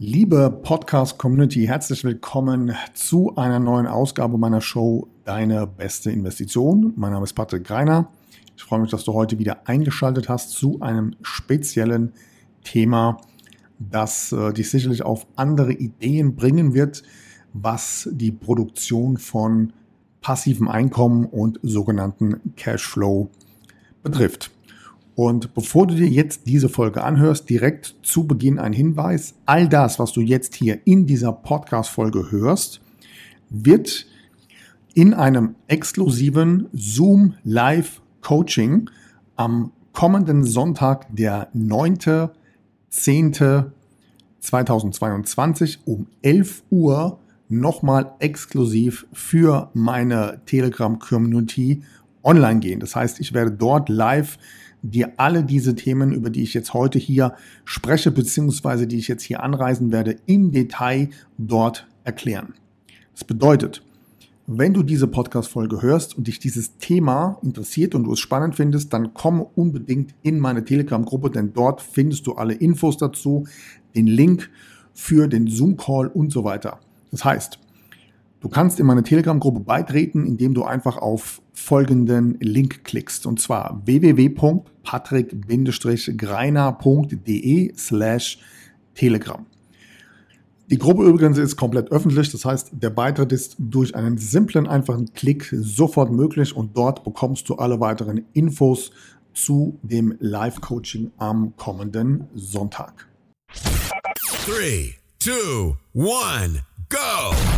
Liebe Podcast-Community, herzlich willkommen zu einer neuen Ausgabe meiner Show Deine beste Investition. Mein Name ist Patrick Greiner. Ich freue mich, dass du heute wieder eingeschaltet hast zu einem speziellen Thema, das äh, dich sicherlich auf andere Ideen bringen wird, was die Produktion von passivem Einkommen und sogenannten Cashflow betrifft. Und bevor du dir jetzt diese Folge anhörst, direkt zu Beginn ein Hinweis. All das, was du jetzt hier in dieser Podcast-Folge hörst, wird in einem exklusiven Zoom Live Coaching am kommenden Sonntag, der 9.10.2022 um 11 Uhr nochmal exklusiv für meine Telegram-Community online gehen. Das heißt, ich werde dort live dir alle diese Themen, über die ich jetzt heute hier spreche, beziehungsweise die ich jetzt hier anreisen werde, im Detail dort erklären. Das bedeutet, wenn du diese Podcast-Folge hörst und dich dieses Thema interessiert und du es spannend findest, dann komm unbedingt in meine Telegram-Gruppe, denn dort findest du alle Infos dazu, den Link für den Zoom-Call und so weiter. Das heißt, Du kannst in meine Telegram-Gruppe beitreten, indem du einfach auf folgenden Link klickst. Und zwar www.patrick-greiner.de slash Telegram. Die Gruppe übrigens ist komplett öffentlich, das heißt, der Beitritt ist durch einen simplen, einfachen Klick sofort möglich und dort bekommst du alle weiteren Infos zu dem Live-Coaching am kommenden Sonntag. 3, 2, 1. go.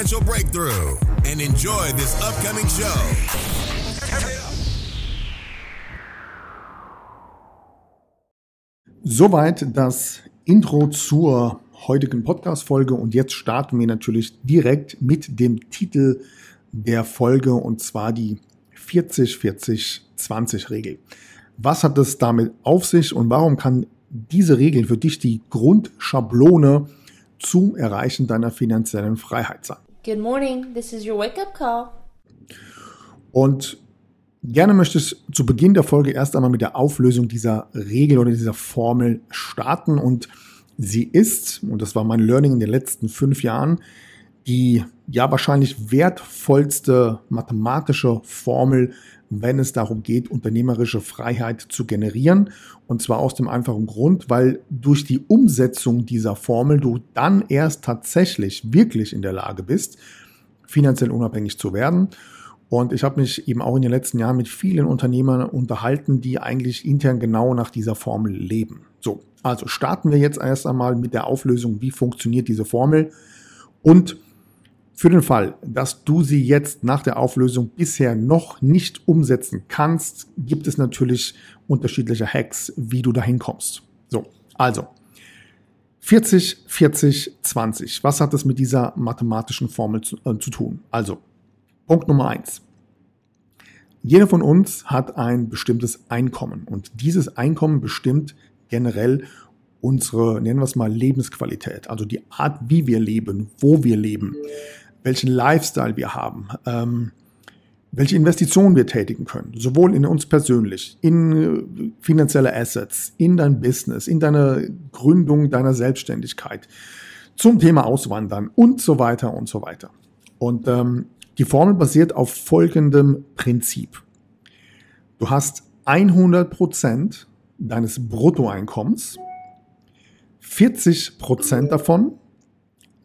breakthrough and enjoy this upcoming show. Soweit das Intro zur heutigen Podcast-Folge und jetzt starten wir natürlich direkt mit dem Titel der Folge und zwar die 40-40-20-Regel. Was hat es damit auf sich und warum kann diese Regel für dich die Grundschablone zum Erreichen deiner finanziellen Freiheit sein. Good morning, this is your wake-up call. Und gerne möchte ich zu Beginn der Folge erst einmal mit der Auflösung dieser Regel oder dieser Formel starten. Und sie ist, und das war mein Learning in den letzten fünf Jahren, die ja wahrscheinlich wertvollste mathematische Formel, wenn es darum geht, unternehmerische Freiheit zu generieren. Und zwar aus dem einfachen Grund, weil durch die Umsetzung dieser Formel du dann erst tatsächlich wirklich in der Lage bist, finanziell unabhängig zu werden. Und ich habe mich eben auch in den letzten Jahren mit vielen Unternehmern unterhalten, die eigentlich intern genau nach dieser Formel leben. So, also starten wir jetzt erst einmal mit der Auflösung, wie funktioniert diese Formel und für den Fall, dass du sie jetzt nach der Auflösung bisher noch nicht umsetzen kannst, gibt es natürlich unterschiedliche Hacks, wie du dahin kommst. So, also 40, 40, 20. Was hat es mit dieser mathematischen Formel zu, äh, zu tun? Also, Punkt Nummer eins. Jeder von uns hat ein bestimmtes Einkommen und dieses Einkommen bestimmt generell unsere, nennen wir es mal, Lebensqualität, also die Art, wie wir leben, wo wir leben welchen Lifestyle wir haben, ähm, welche Investitionen wir tätigen können, sowohl in uns persönlich, in äh, finanzielle Assets, in dein Business, in deine Gründung deiner Selbstständigkeit, zum Thema Auswandern und so weiter und so weiter. Und ähm, die Formel basiert auf folgendem Prinzip. Du hast 100 Prozent deines Bruttoeinkommens, 40 Prozent davon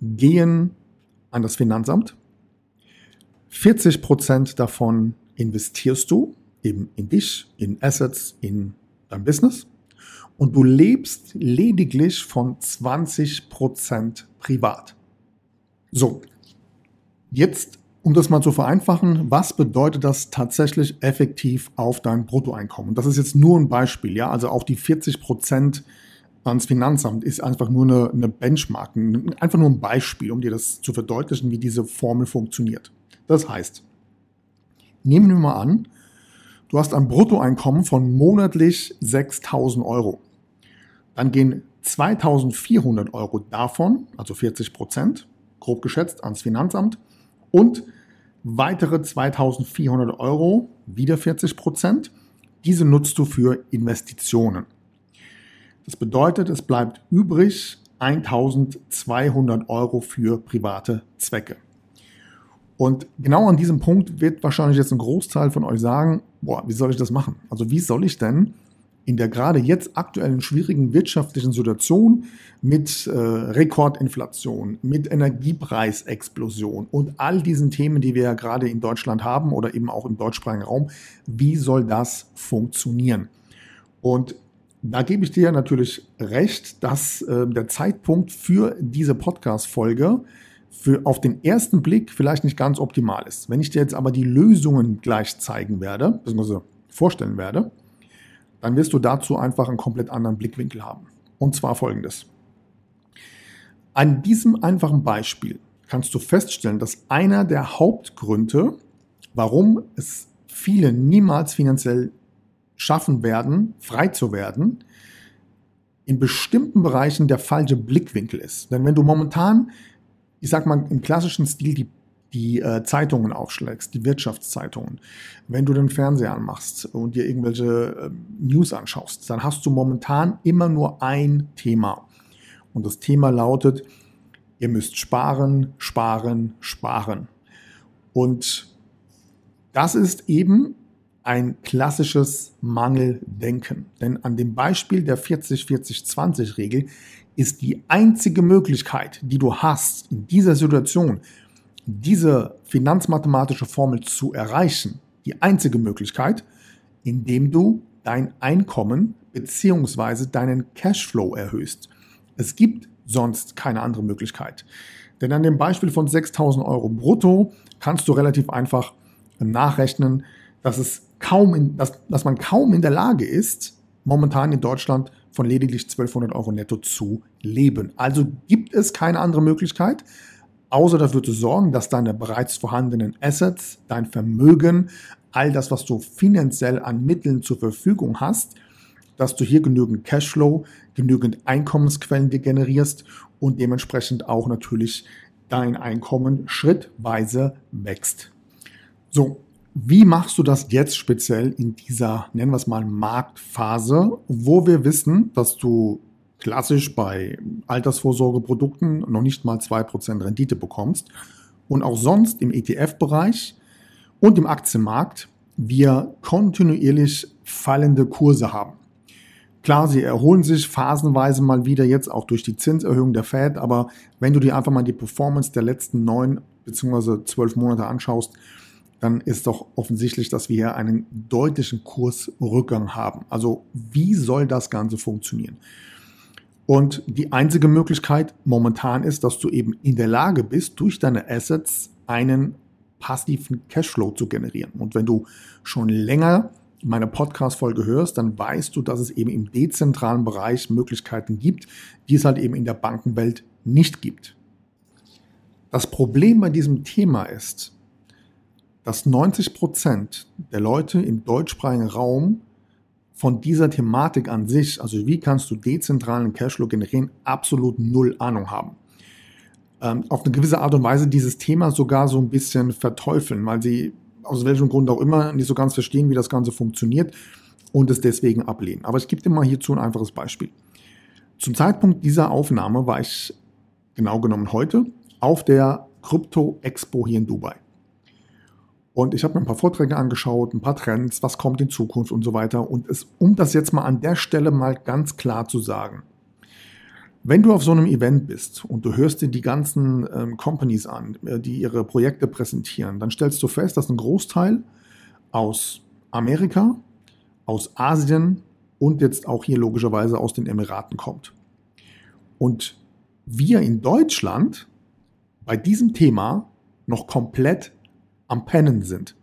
gehen an das Finanzamt. 40 Prozent davon investierst du eben in dich, in Assets, in dein Business. Und du lebst lediglich von 20 Prozent privat. So, jetzt, um das mal zu vereinfachen, was bedeutet das tatsächlich effektiv auf dein Bruttoeinkommen? Das ist jetzt nur ein Beispiel, ja, also auf die 40 Prozent ans Finanzamt ist einfach nur eine, eine Benchmark, einfach nur ein Beispiel, um dir das zu verdeutlichen, wie diese Formel funktioniert. Das heißt, nehmen wir mal an, du hast ein Bruttoeinkommen von monatlich 6000 Euro. Dann gehen 2400 Euro davon, also 40 Prozent, grob geschätzt, ans Finanzamt und weitere 2400 Euro, wieder 40 Prozent, diese nutzt du für Investitionen. Das bedeutet, es bleibt übrig 1200 Euro für private Zwecke. Und genau an diesem Punkt wird wahrscheinlich jetzt ein Großteil von euch sagen, boah, wie soll ich das machen? Also wie soll ich denn in der gerade jetzt aktuellen schwierigen wirtschaftlichen Situation mit äh, Rekordinflation, mit Energiepreisexplosion und all diesen Themen, die wir ja gerade in Deutschland haben oder eben auch im deutschsprachigen Raum, wie soll das funktionieren? Und da gebe ich dir natürlich recht, dass äh, der Zeitpunkt für diese Podcast-Folge auf den ersten Blick vielleicht nicht ganz optimal ist. Wenn ich dir jetzt aber die Lösungen gleich zeigen werde, beziehungsweise vorstellen werde, dann wirst du dazu einfach einen komplett anderen Blickwinkel haben. Und zwar folgendes. An diesem einfachen Beispiel kannst du feststellen, dass einer der Hauptgründe, warum es viele niemals finanziell schaffen werden, frei zu werden, in bestimmten Bereichen der falsche Blickwinkel ist. Denn wenn du momentan, ich sag mal im klassischen Stil, die die äh, Zeitungen aufschlägst, die Wirtschaftszeitungen, wenn du den Fernseher anmachst und dir irgendwelche äh, News anschaust, dann hast du momentan immer nur ein Thema. Und das Thema lautet, ihr müsst sparen, sparen, sparen. Und das ist eben ein klassisches Mangeldenken. Denn an dem Beispiel der 40-40-20-Regel ist die einzige Möglichkeit, die du hast in dieser Situation, diese finanzmathematische Formel zu erreichen, die einzige Möglichkeit, indem du dein Einkommen bzw. deinen Cashflow erhöhst. Es gibt sonst keine andere Möglichkeit. Denn an dem Beispiel von 6000 Euro brutto kannst du relativ einfach nachrechnen, dass, es kaum in, dass, dass man kaum in der Lage ist, momentan in Deutschland von lediglich 1200 Euro netto zu leben. Also gibt es keine andere Möglichkeit, außer dafür zu sorgen, dass deine bereits vorhandenen Assets, dein Vermögen, all das, was du finanziell an Mitteln zur Verfügung hast, dass du hier genügend Cashflow, genügend Einkommensquellen dir generierst und dementsprechend auch natürlich dein Einkommen schrittweise wächst. So, wie machst du das jetzt speziell in dieser, nennen wir es mal, Marktphase, wo wir wissen, dass du klassisch bei Altersvorsorgeprodukten noch nicht mal 2% Rendite bekommst und auch sonst im ETF-Bereich und im Aktienmarkt wir kontinuierlich fallende Kurse haben. Klar, sie erholen sich phasenweise mal wieder jetzt auch durch die Zinserhöhung der Fed, aber wenn du dir einfach mal die Performance der letzten neun bzw. zwölf Monate anschaust, dann ist doch offensichtlich, dass wir hier einen deutlichen Kursrückgang haben. Also wie soll das Ganze funktionieren? Und die einzige Möglichkeit momentan ist, dass du eben in der Lage bist, durch deine Assets einen passiven Cashflow zu generieren. Und wenn du schon länger meine Podcast-Folge hörst, dann weißt du, dass es eben im dezentralen Bereich Möglichkeiten gibt, die es halt eben in der Bankenwelt nicht gibt. Das Problem bei diesem Thema ist, dass 90 Prozent der Leute im deutschsprachigen Raum von dieser Thematik an sich, also wie kannst du dezentralen Cashflow generieren, absolut null Ahnung haben. Ähm, auf eine gewisse Art und Weise dieses Thema sogar so ein bisschen verteufeln, weil sie aus welchem Grund auch immer nicht so ganz verstehen, wie das Ganze funktioniert und es deswegen ablehnen. Aber ich gebe dir mal hierzu ein einfaches Beispiel. Zum Zeitpunkt dieser Aufnahme war ich genau genommen heute auf der Krypto Expo hier in Dubai. Und ich habe mir ein paar Vorträge angeschaut, ein paar Trends, was kommt in Zukunft und so weiter. Und es, um das jetzt mal an der Stelle mal ganz klar zu sagen, wenn du auf so einem Event bist und du hörst dir die ganzen ähm, Companies an, äh, die ihre Projekte präsentieren, dann stellst du fest, dass ein Großteil aus Amerika, aus Asien und jetzt auch hier logischerweise aus den Emiraten kommt. Und wir in Deutschland bei diesem Thema noch komplett am Pennen sind.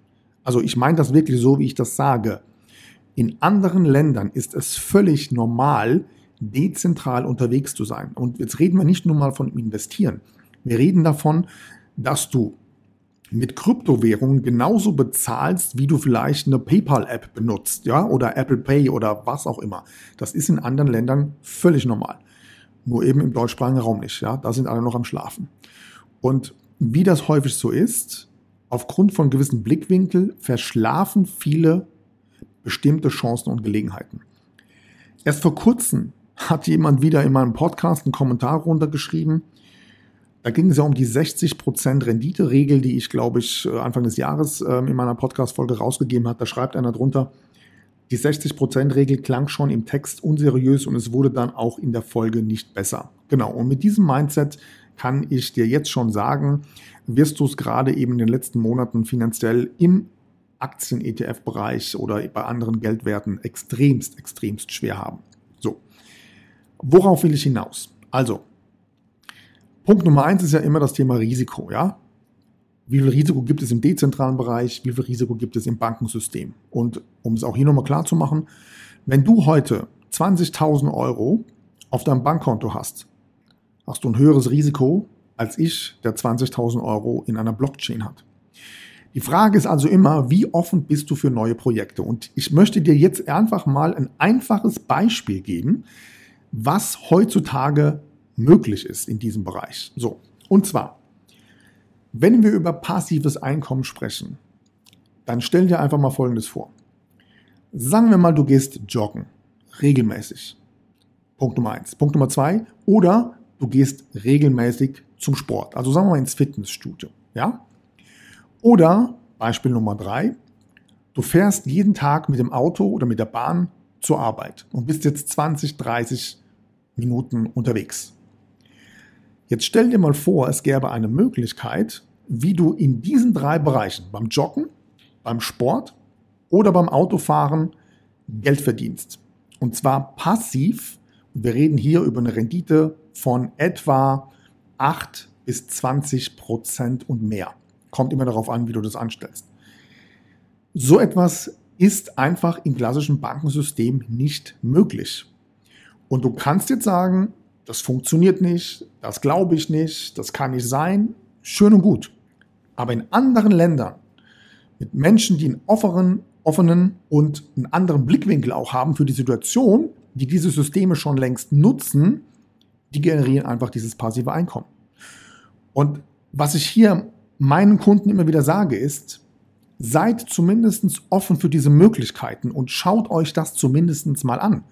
Also ich meine das wirklich so, wie ich das sage. In anderen Ländern ist es völlig normal, dezentral unterwegs zu sein. Und jetzt reden wir nicht nur mal von Investieren. Wir reden davon, dass du mit Kryptowährungen genauso bezahlst, wie du vielleicht eine PayPal-App benutzt, ja, oder Apple Pay oder was auch immer. Das ist in anderen Ländern völlig normal. Nur eben im deutschsprachigen Raum nicht, ja. Da sind alle noch am Schlafen. Und wie das häufig so ist, aufgrund von gewissen Blickwinkel verschlafen viele bestimmte Chancen und Gelegenheiten. Erst vor kurzem hat jemand wieder in meinem Podcast einen Kommentar runtergeschrieben, da ging es ja um die 60% Rendite-Regel, die ich, glaube ich, äh, Anfang des Jahres ähm, in meiner Podcast-Folge rausgegeben habe. Da schreibt einer drunter, die 60%-Regel klang schon im Text unseriös und es wurde dann auch in der Folge nicht besser. Genau, und mit diesem Mindset kann ich dir jetzt schon sagen, wirst du es gerade eben in den letzten Monaten finanziell im Aktien-ETF-Bereich oder bei anderen Geldwerten extremst, extremst schwer haben. So, worauf will ich hinaus? Also, Punkt Nummer eins ist ja immer das Thema Risiko, ja. Wie viel Risiko gibt es im dezentralen Bereich? Wie viel Risiko gibt es im Bankensystem? Und um es auch hier nochmal klar zu machen, wenn du heute 20.000 Euro auf deinem Bankkonto hast, hast du ein höheres Risiko als ich, der 20.000 Euro in einer Blockchain hat. Die Frage ist also immer, wie offen bist du für neue Projekte? Und ich möchte dir jetzt einfach mal ein einfaches Beispiel geben, was heutzutage möglich ist in diesem Bereich. So, und zwar, wenn wir über passives Einkommen sprechen, dann stell dir einfach mal Folgendes vor. Sagen wir mal, du gehst joggen, regelmäßig. Punkt Nummer eins. Punkt Nummer zwei, oder du gehst regelmäßig zum Sport. Also sagen wir mal ins Fitnessstudio, ja? Oder Beispiel Nummer drei, du fährst jeden Tag mit dem Auto oder mit der Bahn zur Arbeit und bist jetzt 20, 30 Minuten unterwegs. Jetzt stell dir mal vor, es gäbe eine Möglichkeit, wie du in diesen drei Bereichen, beim Joggen, beim Sport oder beim Autofahren, Geld verdienst. Und zwar passiv. Wir reden hier über eine Rendite von etwa 8 bis 20 Prozent und mehr. Kommt immer darauf an, wie du das anstellst. So etwas ist einfach im klassischen Bankensystem nicht möglich. Und du kannst jetzt sagen, das funktioniert nicht, das glaube ich nicht, das kann nicht sein. Schön und gut. Aber in anderen Ländern, mit Menschen, die einen offenen, offenen und einen anderen Blickwinkel auch haben für die Situation, die diese Systeme schon längst nutzen, die generieren einfach dieses passive Einkommen. Und was ich hier meinen Kunden immer wieder sage, ist, seid zumindest offen für diese Möglichkeiten und schaut euch das zumindest mal an.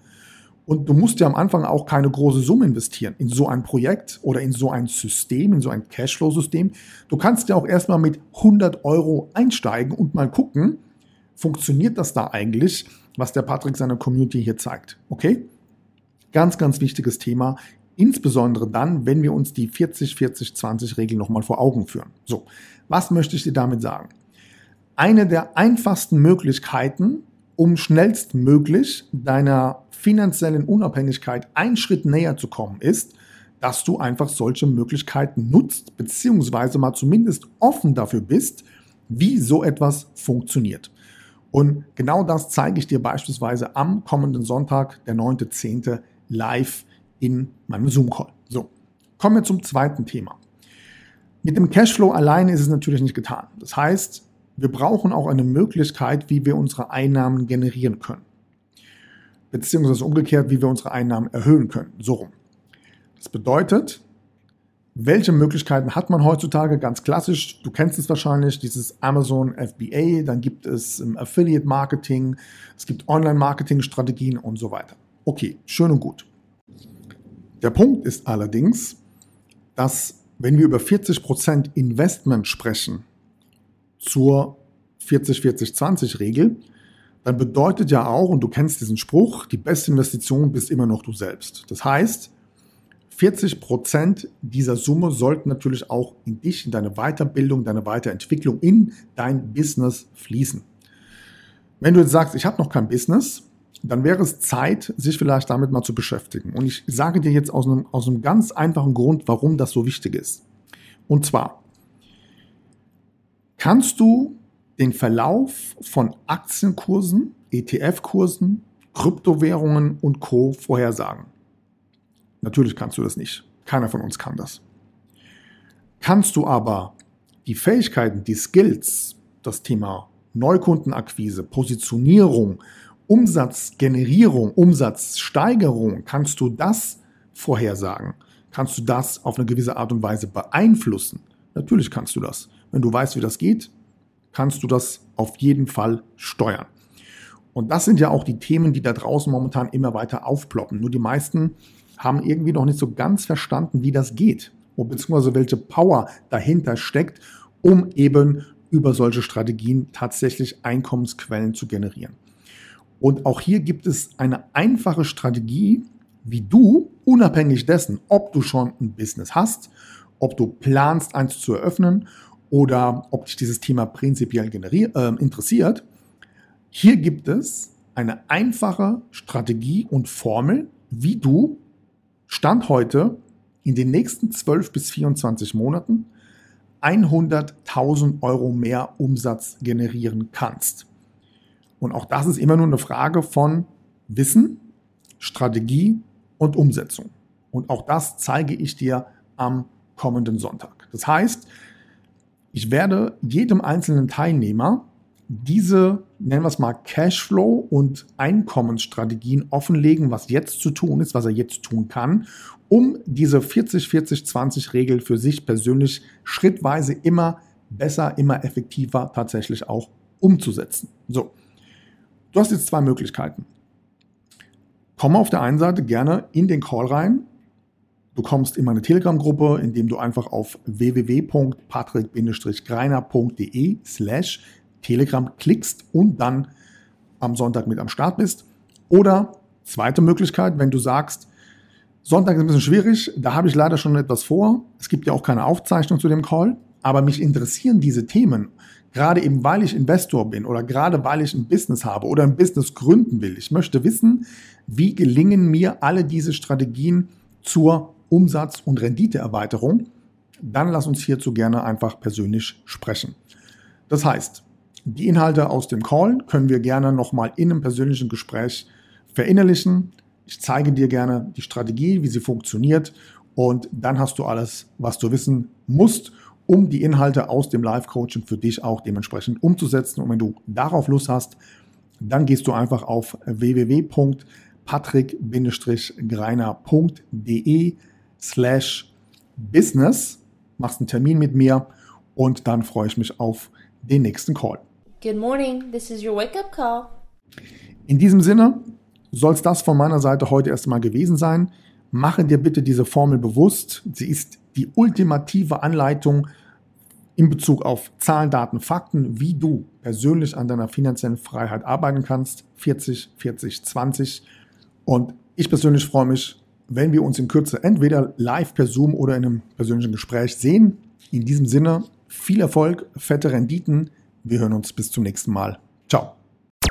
Und du musst ja am Anfang auch keine große Summe investieren in so ein Projekt oder in so ein System, in so ein Cashflow-System. Du kannst ja auch erstmal mit 100 Euro einsteigen und mal gucken, funktioniert das da eigentlich, was der Patrick seiner Community hier zeigt. Okay? Ganz, ganz wichtiges Thema. Insbesondere dann, wenn wir uns die 40-40-20-Regel nochmal vor Augen führen. So, was möchte ich dir damit sagen? Eine der einfachsten Möglichkeiten, um schnellstmöglich deiner finanziellen Unabhängigkeit einen Schritt näher zu kommen, ist, dass du einfach solche Möglichkeiten nutzt, beziehungsweise mal zumindest offen dafür bist, wie so etwas funktioniert. Und genau das zeige ich dir beispielsweise am kommenden Sonntag, der 9.10. live in meinem Zoom-Call. So, kommen wir zum zweiten Thema. Mit dem Cashflow alleine ist es natürlich nicht getan. Das heißt, wir brauchen auch eine Möglichkeit, wie wir unsere Einnahmen generieren können. Beziehungsweise umgekehrt, wie wir unsere Einnahmen erhöhen können. So rum. Das bedeutet, welche Möglichkeiten hat man heutzutage? Ganz klassisch, du kennst es wahrscheinlich, dieses Amazon FBA, dann gibt es Affiliate Marketing, es gibt Online-Marketing-Strategien und so weiter. Okay, schön und gut. Der Punkt ist allerdings, dass wenn wir über 40% Investment sprechen, zur 40-40-20-Regel, dann bedeutet ja auch, und du kennst diesen Spruch, die beste Investition bist immer noch du selbst. Das heißt, 40 Prozent dieser Summe sollten natürlich auch in dich, in deine Weiterbildung, deine Weiterentwicklung, in dein Business fließen. Wenn du jetzt sagst, ich habe noch kein Business, dann wäre es Zeit, sich vielleicht damit mal zu beschäftigen. Und ich sage dir jetzt aus einem, aus einem ganz einfachen Grund, warum das so wichtig ist. Und zwar, kannst du den Verlauf von Aktienkursen, ETF-Kursen, Kryptowährungen und Co. vorhersagen. Natürlich kannst du das nicht. Keiner von uns kann das. Kannst du aber die Fähigkeiten, die Skills, das Thema Neukundenakquise, Positionierung, Umsatzgenerierung, Umsatzsteigerung, kannst du das vorhersagen? Kannst du das auf eine gewisse Art und Weise beeinflussen? Natürlich kannst du das. Wenn du weißt, wie das geht, kannst du das auf jeden Fall steuern. Und das sind ja auch die Themen, die da draußen momentan immer weiter aufploppen. Nur die meisten haben irgendwie noch nicht so ganz verstanden, wie das geht, beziehungsweise welche Power dahinter steckt, um eben über solche Strategien tatsächlich Einkommensquellen zu generieren. Und auch hier gibt es eine einfache Strategie, wie du, unabhängig dessen, ob du schon ein Business hast, ob du planst, eins zu eröffnen oder ob dich dieses Thema prinzipiell äh, interessiert, hier gibt es eine einfache Strategie und Formel, wie du Stand heute in den nächsten 12 bis 24 Monaten 100.000 Euro mehr Umsatz generieren kannst. Und auch das ist immer nur eine Frage von Wissen, Strategie und Umsetzung. Und auch das zeige ich dir am kommenden Sonntag. Das heißt, ich werde jedem einzelnen Teilnehmer diese, nennen wir es mal, Cashflow und Einkommensstrategien offenlegen, was jetzt zu tun ist, was er jetzt tun kann, um diese 40-40-20-Regel für sich persönlich schrittweise immer besser, immer effektiver tatsächlich auch umzusetzen. So, du hast jetzt zwei Möglichkeiten. Komm auf der einen Seite gerne in den Call rein. Du kommst in meine Telegram-Gruppe, indem du einfach auf www.patrick-greiner.de slash Telegram klickst und dann am Sonntag mit am Start bist. Oder zweite Möglichkeit, wenn du sagst, Sonntag ist ein bisschen schwierig, da habe ich leider schon etwas vor. Es gibt ja auch keine Aufzeichnung zu dem Call, aber mich interessieren diese Themen, gerade eben weil ich Investor bin oder gerade weil ich ein Business habe oder ein Business gründen will. Ich möchte wissen, wie gelingen mir alle diese Strategien zur Umsatz- und Renditeerweiterung. Dann lass uns hierzu gerne einfach persönlich sprechen. Das heißt, die Inhalte aus dem Call können wir gerne nochmal in einem persönlichen Gespräch verinnerlichen. Ich zeige dir gerne die Strategie, wie sie funktioniert und dann hast du alles, was du wissen musst, um die Inhalte aus dem Live-Coaching für dich auch dementsprechend umzusetzen. Und wenn du darauf Lust hast, dann gehst du einfach auf www.patrick-greiner.de slash business, machst einen Termin mit mir und dann freue ich mich auf den nächsten Call. Good morning, this is your wake-up call. In diesem Sinne soll es das von meiner Seite heute erstmal gewesen sein. Mache dir bitte diese Formel bewusst. Sie ist die ultimative Anleitung in Bezug auf Zahlen, Daten, Fakten, wie du persönlich an deiner finanziellen Freiheit arbeiten kannst. 40, 40, 20. Und ich persönlich freue mich, wenn wir uns in Kürze entweder live per Zoom oder in einem persönlichen Gespräch sehen. In diesem Sinne, viel Erfolg, fette Renditen. Wir hören uns bis zum nächsten Mal. Ciao.